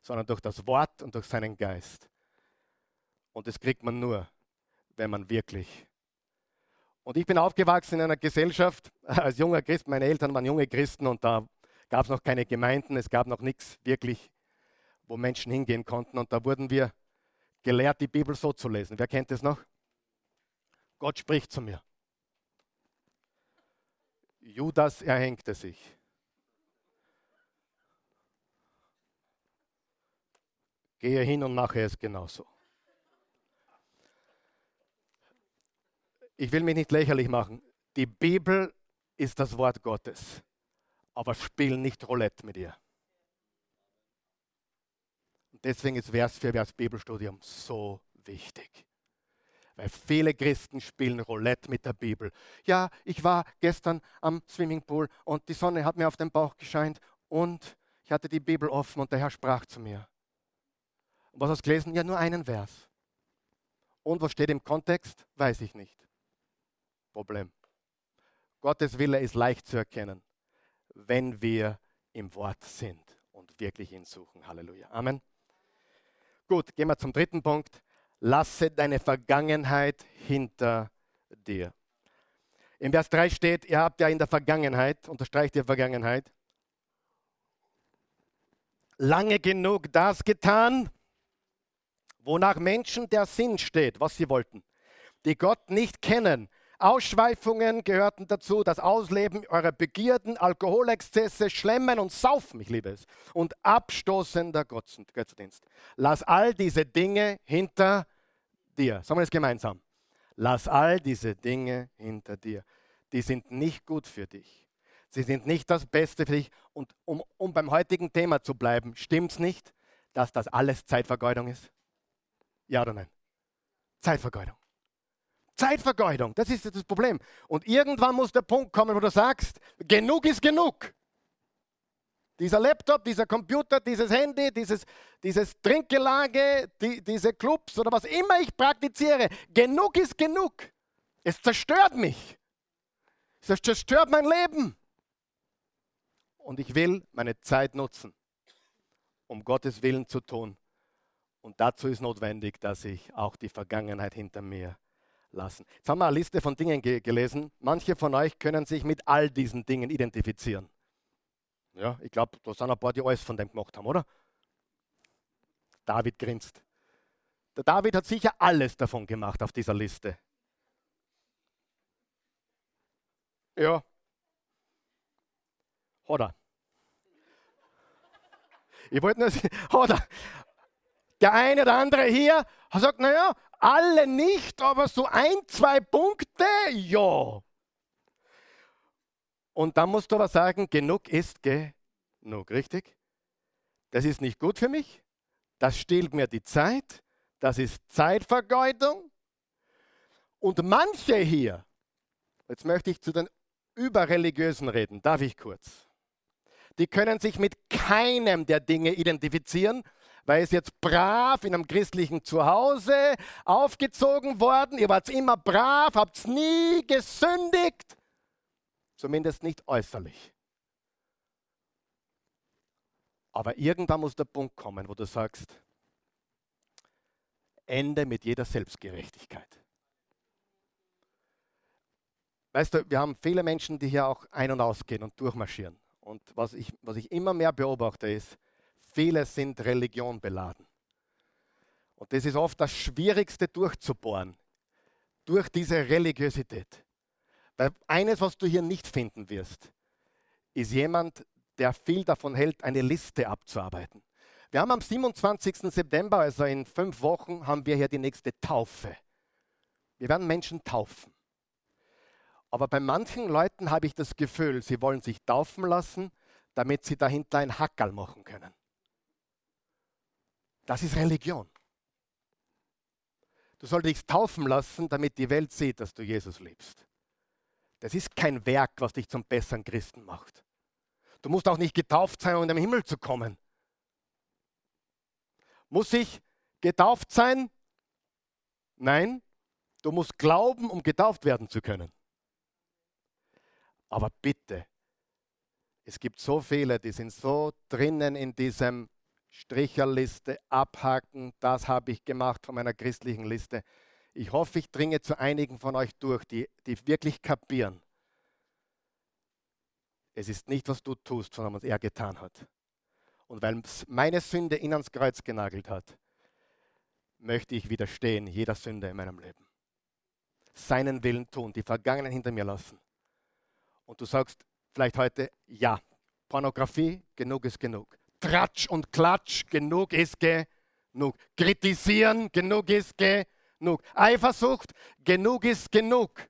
sondern durch das Wort und durch seinen Geist. Und das kriegt man nur, wenn man wirklich. Und ich bin aufgewachsen in einer Gesellschaft als junger Christ. Meine Eltern waren junge Christen und da gab es noch keine Gemeinden, es gab noch nichts wirklich wo Menschen hingehen konnten. Und da wurden wir gelehrt, die Bibel so zu lesen. Wer kennt das noch? Gott spricht zu mir. Judas erhängte sich. Gehe hin und mache es genauso. Ich will mich nicht lächerlich machen. Die Bibel ist das Wort Gottes. Aber spiel nicht Roulette mit ihr. Und deswegen ist Vers für Vers Bibelstudium so wichtig. Weil viele Christen spielen Roulette mit der Bibel. Ja, ich war gestern am Swimmingpool und die Sonne hat mir auf den Bauch gescheint und ich hatte die Bibel offen und der Herr sprach zu mir. Was hast du gelesen? Ja, nur einen Vers. Und was steht im Kontext? Weiß ich nicht. Problem. Gottes Wille ist leicht zu erkennen, wenn wir im Wort sind und wirklich ihn suchen. Halleluja. Amen. Gut, gehen wir zum dritten Punkt. Lasse deine Vergangenheit hinter dir. Im Vers 3 steht, ihr habt ja in der Vergangenheit, unterstreicht ihr Vergangenheit, lange genug das getan, wonach Menschen der Sinn steht, was sie wollten, die Gott nicht kennen, Ausschweifungen gehörten dazu, das Ausleben eurer Begierden, Alkoholexzesse, Schlemmen und Saufen, ich liebe es, und abstoßender Götzendienst. Lass all diese Dinge hinter dir. Sagen wir es gemeinsam. Lass all diese Dinge hinter dir. Die sind nicht gut für dich. Sie sind nicht das Beste für dich. Und um, um beim heutigen Thema zu bleiben, stimmt es nicht, dass das alles Zeitvergeudung ist? Ja oder nein? Zeitvergeudung. Zeitvergeudung, das ist das Problem. Und irgendwann muss der Punkt kommen, wo du sagst, genug ist genug. Dieser Laptop, dieser Computer, dieses Handy, dieses, dieses Trinkgelage, die, diese Clubs oder was immer ich praktiziere, genug ist genug. Es zerstört mich. Es zerstört mein Leben. Und ich will meine Zeit nutzen, um Gottes Willen zu tun. Und dazu ist notwendig, dass ich auch die Vergangenheit hinter mir lassen. Jetzt haben wir eine Liste von Dingen ge gelesen. Manche von euch können sich mit all diesen Dingen identifizieren. Ja, ich glaube, da sind ein paar, die alles von dem gemacht haben, oder? David grinst. Der David hat sicher alles davon gemacht auf dieser Liste. Ja. Oder? Ich wollte nur sagen, oder? Der eine oder andere hier sagt, naja, alle nicht, aber so ein, zwei Punkte, ja. Und dann musst du aber sagen, genug ist genug, richtig? Das ist nicht gut für mich, das stiehlt mir die Zeit, das ist Zeitvergeudung. Und manche hier, jetzt möchte ich zu den Überreligiösen reden, darf ich kurz? Die können sich mit keinem der Dinge identifizieren, weil es jetzt brav in einem christlichen Zuhause aufgezogen worden. Ihr wart immer brav, habt nie gesündigt, zumindest nicht äußerlich. Aber irgendwann muss der Punkt kommen, wo du sagst, Ende mit jeder Selbstgerechtigkeit. Weißt du, wir haben viele Menschen, die hier auch ein- und ausgehen und durchmarschieren. Und was ich, was ich immer mehr beobachte, ist, Viele sind Religion beladen. Und das ist oft das Schwierigste durchzubohren, durch diese Religiosität. Weil eines, was du hier nicht finden wirst, ist jemand, der viel davon hält, eine Liste abzuarbeiten. Wir haben am 27. September, also in fünf Wochen, haben wir hier die nächste Taufe. Wir werden Menschen taufen. Aber bei manchen Leuten habe ich das Gefühl, sie wollen sich taufen lassen, damit sie dahinter ein Hackerl machen können. Das ist Religion. Du sollst dich taufen lassen, damit die Welt sieht, dass du Jesus liebst. Das ist kein Werk, was dich zum besseren Christen macht. Du musst auch nicht getauft sein, um in den Himmel zu kommen. Muss ich getauft sein? Nein, du musst glauben, um getauft werden zu können. Aber bitte, es gibt so viele, die sind so drinnen in diesem Stricherliste, abhaken, das habe ich gemacht von meiner christlichen Liste. Ich hoffe, ich dringe zu einigen von euch durch, die, die wirklich kapieren. Es ist nicht, was du tust, sondern was er getan hat. Und weil meine Sünde ihn ans Kreuz genagelt hat, möchte ich widerstehen jeder Sünde in meinem Leben. Seinen Willen tun, die Vergangenen hinter mir lassen. Und du sagst vielleicht heute, ja, Pornografie, genug ist genug. Tratsch und Klatsch, genug ist genug. Kritisieren, genug ist genug. Eifersucht, genug ist genug.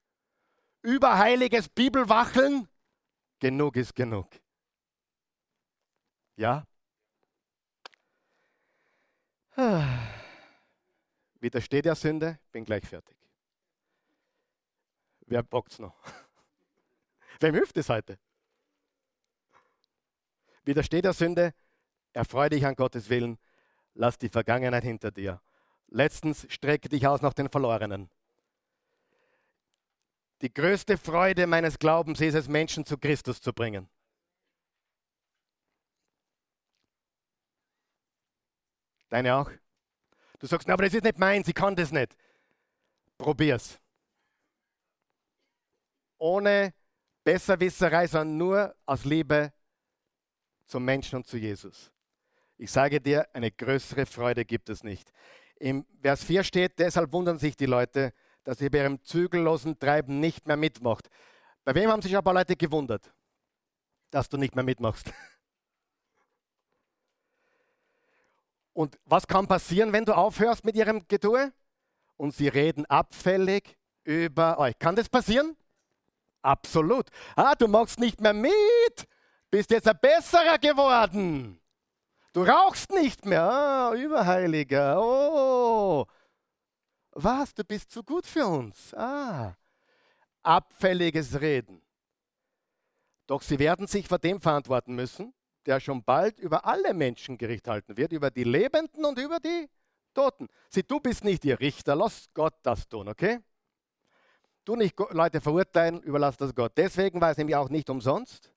Überheiliges Bibelwacheln, genug ist genug. Ja? Widersteht der Sünde? Bin gleich fertig. Wer bockt's noch? Wem hilft es heute? Widersteht der Sünde? Erfreue dich an Gottes Willen. Lass die Vergangenheit hinter dir. Letztens strecke dich aus nach den Verlorenen. Die größte Freude meines Glaubens ist es, Menschen zu Christus zu bringen. Deine auch? Du sagst, na, aber das ist nicht meins, ich kann das nicht. Probier's. Ohne Besserwisserei, sondern nur aus Liebe zum Menschen und zu Jesus. Ich sage dir, eine größere Freude gibt es nicht. Im Vers 4 steht, deshalb wundern sich die Leute, dass ihr bei ihrem zügellosen Treiben nicht mehr mitmacht. Bei wem haben sich ein paar Leute gewundert, dass du nicht mehr mitmachst? Und was kann passieren, wenn du aufhörst mit ihrem Getue? Und sie reden abfällig über euch. Kann das passieren? Absolut. Ah, du machst nicht mehr mit. Bist jetzt ein besserer geworden. Du rauchst nicht mehr. Ah, Überheiliger. Oh. Was? Du bist zu gut für uns. Ah. Abfälliges Reden. Doch sie werden sich vor dem verantworten müssen, der schon bald über alle Menschen Gericht halten wird, über die Lebenden und über die Toten. Sieh, du bist nicht ihr Richter, lass Gott das tun, okay? Du nicht Leute verurteilen, überlass das Gott. Deswegen war es nämlich auch nicht umsonst,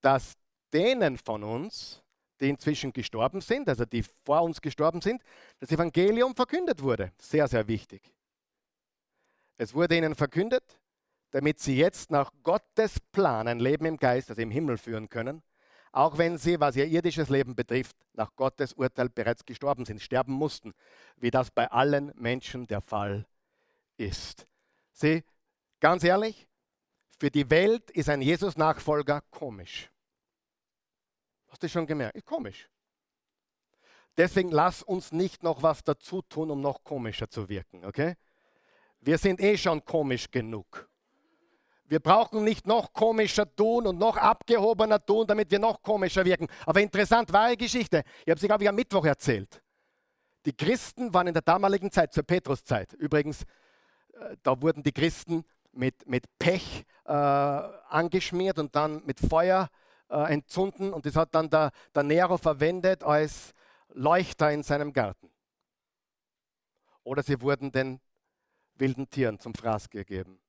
dass denen von uns, die inzwischen gestorben sind, also die vor uns gestorben sind, das Evangelium verkündet wurde. Sehr, sehr wichtig. Es wurde ihnen verkündet, damit sie jetzt nach Gottes Plan ein Leben im Geist, also im Himmel führen können, auch wenn sie, was ihr irdisches Leben betrifft, nach Gottes Urteil bereits gestorben sind, sterben mussten, wie das bei allen Menschen der Fall ist. Sie, ganz ehrlich, für die Welt ist ein Jesus-Nachfolger komisch. Hast du schon gemerkt? Ist komisch. Deswegen lass uns nicht noch was dazu tun, um noch komischer zu wirken, okay? Wir sind eh schon komisch genug. Wir brauchen nicht noch komischer tun und noch abgehobener tun, damit wir noch komischer wirken. Aber interessant, wahre Geschichte. Ich habe sie, glaube ich, am Mittwoch erzählt. Die Christen waren in der damaligen Zeit, zur Petruszeit. Übrigens, äh, da wurden die Christen mit, mit Pech äh, angeschmiert und dann mit Feuer äh, entzünden und das hat dann der, der Nero verwendet als Leuchter in seinem Garten. Oder sie wurden den wilden Tieren zum Fraß gegeben.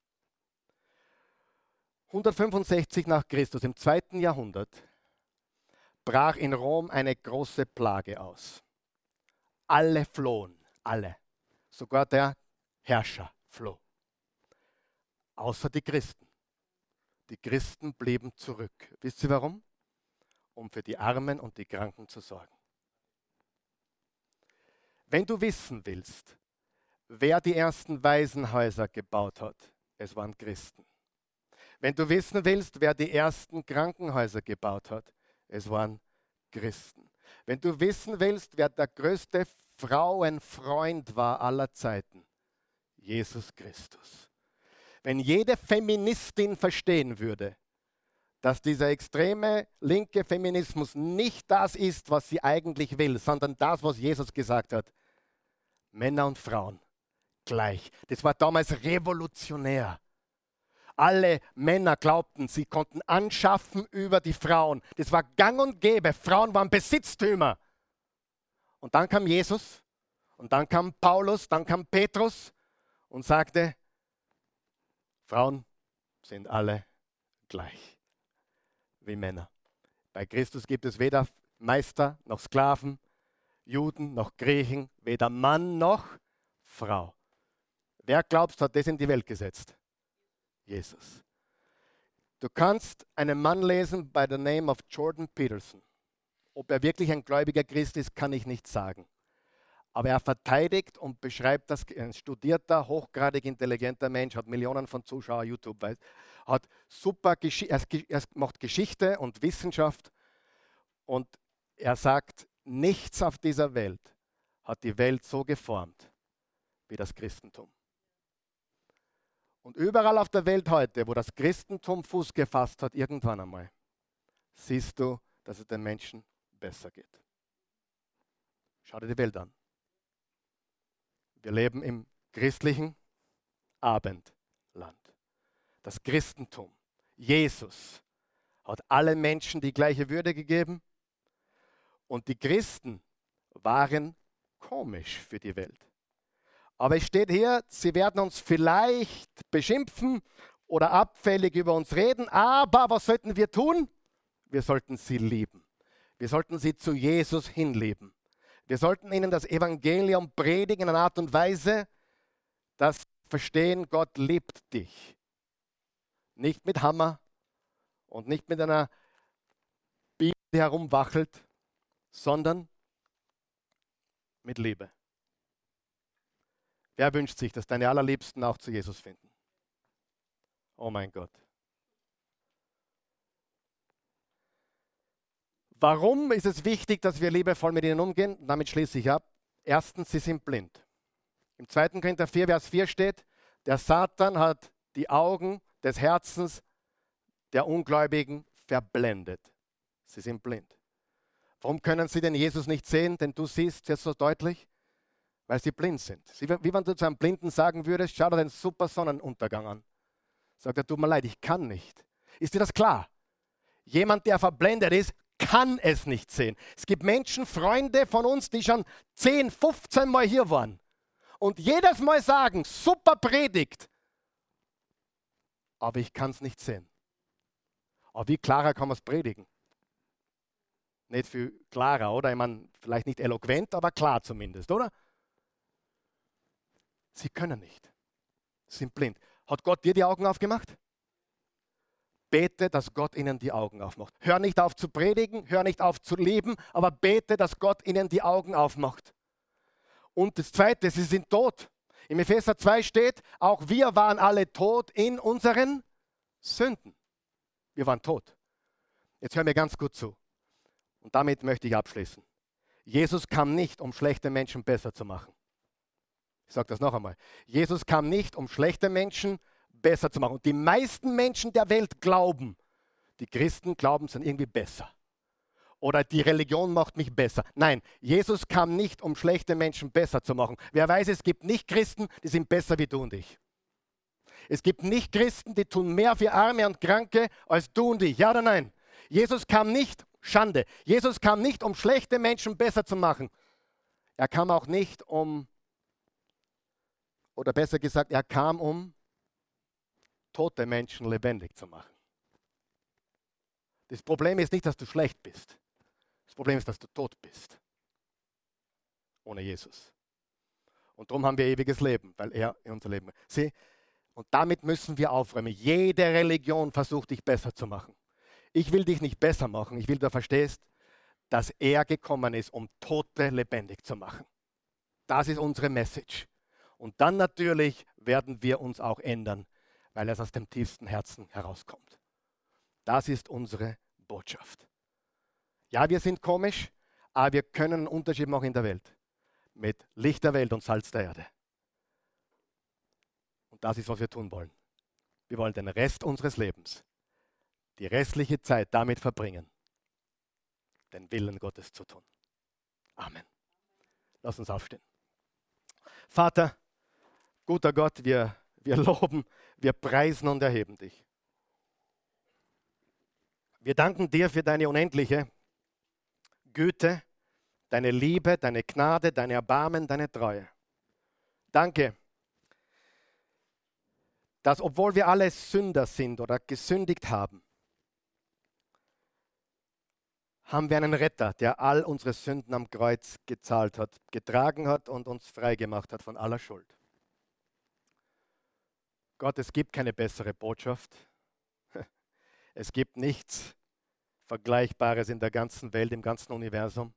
165 nach Christus, im zweiten Jahrhundert, brach in Rom eine große Plage aus. Alle flohen, alle. Sogar der Herrscher floh. Außer die Christen. Die Christen blieben zurück. Wisst ihr warum? Um für die Armen und die Kranken zu sorgen. Wenn du wissen willst, wer die ersten Waisenhäuser gebaut hat, es waren Christen. Wenn du wissen willst, wer die ersten Krankenhäuser gebaut hat, es waren Christen. Wenn du wissen willst, wer der größte Frauenfreund war aller Zeiten, Jesus Christus wenn jede Feministin verstehen würde, dass dieser extreme linke Feminismus nicht das ist, was sie eigentlich will, sondern das, was Jesus gesagt hat. Männer und Frauen gleich. Das war damals revolutionär. Alle Männer glaubten, sie konnten anschaffen über die Frauen. Das war gang und gäbe. Frauen waren Besitztümer. Und dann kam Jesus und dann kam Paulus, dann kam Petrus und sagte, Frauen sind alle gleich wie Männer. Bei Christus gibt es weder Meister noch Sklaven, Juden noch Griechen, weder Mann noch Frau. Wer glaubst, hat das in die Welt gesetzt? Jesus. Du kannst einen Mann lesen by the name of Jordan Peterson. Ob er wirklich ein gläubiger Christ ist, kann ich nicht sagen. Aber er verteidigt und beschreibt das, ein studierter, hochgradig intelligenter Mensch, hat Millionen von Zuschauern YouTube, hat super, er macht Geschichte und Wissenschaft und er sagt, nichts auf dieser Welt hat die Welt so geformt wie das Christentum. Und überall auf der Welt heute, wo das Christentum Fuß gefasst hat, irgendwann einmal, siehst du, dass es den Menschen besser geht. Schau dir die Welt an. Wir leben im christlichen Abendland. Das Christentum, Jesus, hat allen Menschen die gleiche Würde gegeben. Und die Christen waren komisch für die Welt. Aber es steht hier, sie werden uns vielleicht beschimpfen oder abfällig über uns reden, aber was sollten wir tun? Wir sollten sie lieben. Wir sollten sie zu Jesus hinleben. Wir sollten ihnen das Evangelium predigen in einer Art und Weise, dass sie verstehen, Gott liebt dich. Nicht mit Hammer und nicht mit einer Bibel, die herumwachelt, sondern mit Liebe. Wer wünscht sich, dass deine Allerliebsten auch zu Jesus finden? Oh mein Gott. Warum ist es wichtig, dass wir liebevoll mit ihnen umgehen? Damit schließe ich ab. Erstens, sie sind blind. Im 2. Korinther 4, Vers 4 steht, der Satan hat die Augen des Herzens der Ungläubigen verblendet. Sie sind blind. Warum können sie denn Jesus nicht sehen? Denn du siehst jetzt so deutlich weil sie blind sind. Wie wenn du zu einem Blinden sagen würdest, schau dir den super Sonnenuntergang an. Sagt er, tut mir leid, ich kann nicht. Ist dir das klar? Jemand, der verblendet ist, kann es nicht sehen. Es gibt Menschen, Freunde von uns, die schon 10, 15 Mal hier waren und jedes Mal sagen, super Predigt, aber ich kann es nicht sehen. Aber wie klarer kann man es predigen? Nicht viel klarer, oder? Ich meine, vielleicht nicht eloquent, aber klar zumindest, oder? Sie können nicht. Sie sind blind. Hat Gott dir die Augen aufgemacht? Bete, dass Gott ihnen die Augen aufmacht. Hör nicht auf zu predigen, hör nicht auf zu leben, aber bete, dass Gott ihnen die Augen aufmacht. Und das Zweite, sie sind tot. Im Epheser 2 steht, auch wir waren alle tot in unseren Sünden. Wir waren tot. Jetzt hör mir ganz gut zu. Und damit möchte ich abschließen. Jesus kam nicht, um schlechte Menschen besser zu machen. Ich sage das noch einmal. Jesus kam nicht, um schlechte Menschen besser zu machen. Und die meisten Menschen der Welt glauben, die Christen glauben, sind irgendwie besser. Oder die Religion macht mich besser. Nein, Jesus kam nicht, um schlechte Menschen besser zu machen. Wer weiß, es gibt nicht Christen, die sind besser wie du und ich. Es gibt nicht Christen, die tun mehr für Arme und Kranke als du und ich. Ja oder nein? Jesus kam nicht, Schande, Jesus kam nicht, um schlechte Menschen besser zu machen. Er kam auch nicht, um oder besser gesagt, er kam, um tote Menschen lebendig zu machen. Das Problem ist nicht, dass du schlecht bist. Das Problem ist, dass du tot bist. Ohne Jesus. Und darum haben wir ewiges Leben, weil er in unser Leben. Sieh, und damit müssen wir aufräumen. Jede Religion versucht dich besser zu machen. Ich will dich nicht besser machen. Ich will, du verstehst, dass er gekommen ist, um Tote lebendig zu machen. Das ist unsere Message. Und dann natürlich werden wir uns auch ändern, weil es aus dem tiefsten Herzen herauskommt. Das ist unsere Botschaft. Ja, wir sind komisch, aber wir können einen Unterschied machen in der Welt. Mit Licht der Welt und Salz der Erde. Und das ist, was wir tun wollen. Wir wollen den Rest unseres Lebens die restliche Zeit damit verbringen, den Willen Gottes zu tun. Amen. Lass uns aufstehen. Vater, guter Gott, wir, wir loben, wir preisen und erheben dich. Wir danken dir für deine unendliche Güte, deine Liebe, deine Gnade, deine Erbarmen, deine Treue. Danke, dass obwohl wir alle Sünder sind oder gesündigt haben, haben wir einen Retter, der all unsere Sünden am Kreuz gezahlt hat, getragen hat und uns freigemacht hat von aller Schuld. Gott, es gibt keine bessere Botschaft. Es gibt nichts Vergleichbares in der ganzen Welt, im ganzen Universum.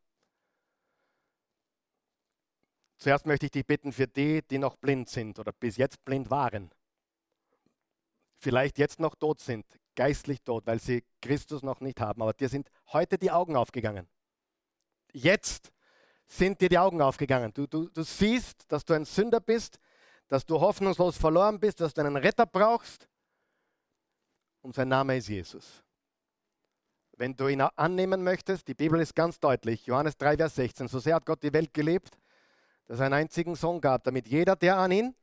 Zuerst möchte ich dich bitten für die, die noch blind sind oder bis jetzt blind waren, vielleicht jetzt noch tot sind, geistlich tot, weil sie Christus noch nicht haben, aber dir sind heute die Augen aufgegangen. Jetzt sind dir die Augen aufgegangen. Du, du, du siehst, dass du ein Sünder bist, dass du hoffnungslos verloren bist, dass du einen Retter brauchst. Und sein Name ist Jesus. Wenn du ihn annehmen möchtest, die Bibel ist ganz deutlich, Johannes 3, Vers 16, so sehr hat Gott die Welt gelebt, dass er einen einzigen Sohn gab, damit jeder, der an ihn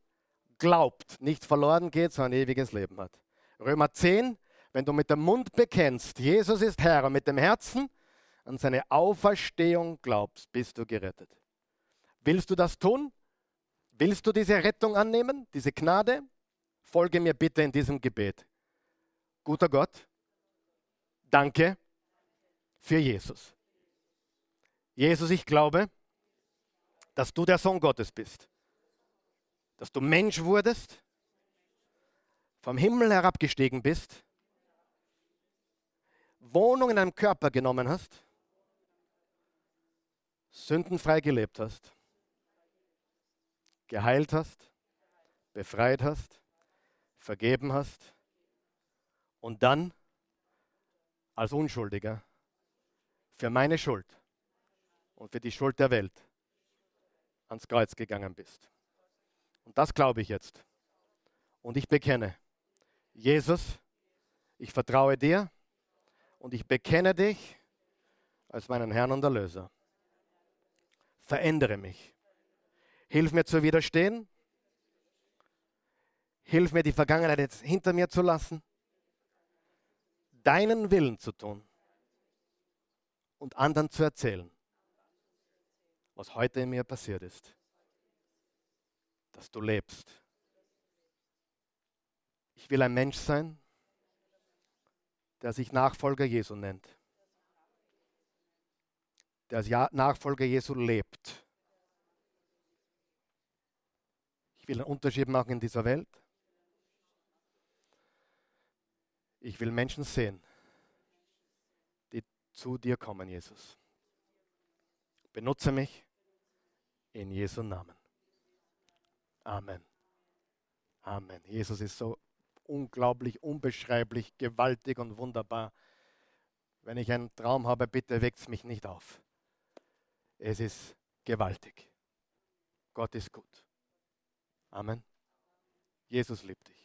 glaubt, nicht verloren geht, sondern ewiges Leben hat. Römer 10, wenn du mit dem Mund bekennst, Jesus ist Herr und mit dem Herzen an seine Auferstehung glaubst, bist du gerettet. Willst du das tun? Willst du diese Rettung annehmen, diese Gnade? Folge mir bitte in diesem Gebet. Guter Gott, danke für Jesus. Jesus, ich glaube, dass du der Sohn Gottes bist dass du Mensch wurdest, vom Himmel herabgestiegen bist, Wohnung in deinem Körper genommen hast, sündenfrei gelebt hast, geheilt hast, befreit hast, vergeben hast und dann als Unschuldiger für meine Schuld und für die Schuld der Welt ans Kreuz gegangen bist. Und das glaube ich jetzt. Und ich bekenne, Jesus, ich vertraue dir und ich bekenne dich als meinen Herrn und Erlöser. Verändere mich. Hilf mir zu widerstehen. Hilf mir, die Vergangenheit jetzt hinter mir zu lassen. Deinen Willen zu tun und anderen zu erzählen, was heute in mir passiert ist dass du lebst. Ich will ein Mensch sein, der sich Nachfolger Jesu nennt, der als Nachfolger Jesu lebt. Ich will einen Unterschied machen in dieser Welt. Ich will Menschen sehen, die zu dir kommen, Jesus. Benutze mich in Jesu Namen. Amen. Amen. Jesus ist so unglaublich, unbeschreiblich, gewaltig und wunderbar. Wenn ich einen Traum habe, bitte weckt es mich nicht auf. Es ist gewaltig. Gott ist gut. Amen. Jesus liebt dich.